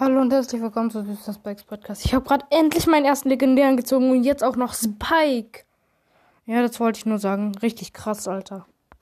Hallo und herzlich willkommen zu Süßer Spikes Podcast. Ich habe gerade endlich meinen ersten legendären gezogen und jetzt auch noch Spike. Ja, das wollte ich nur sagen. Richtig krass, Alter.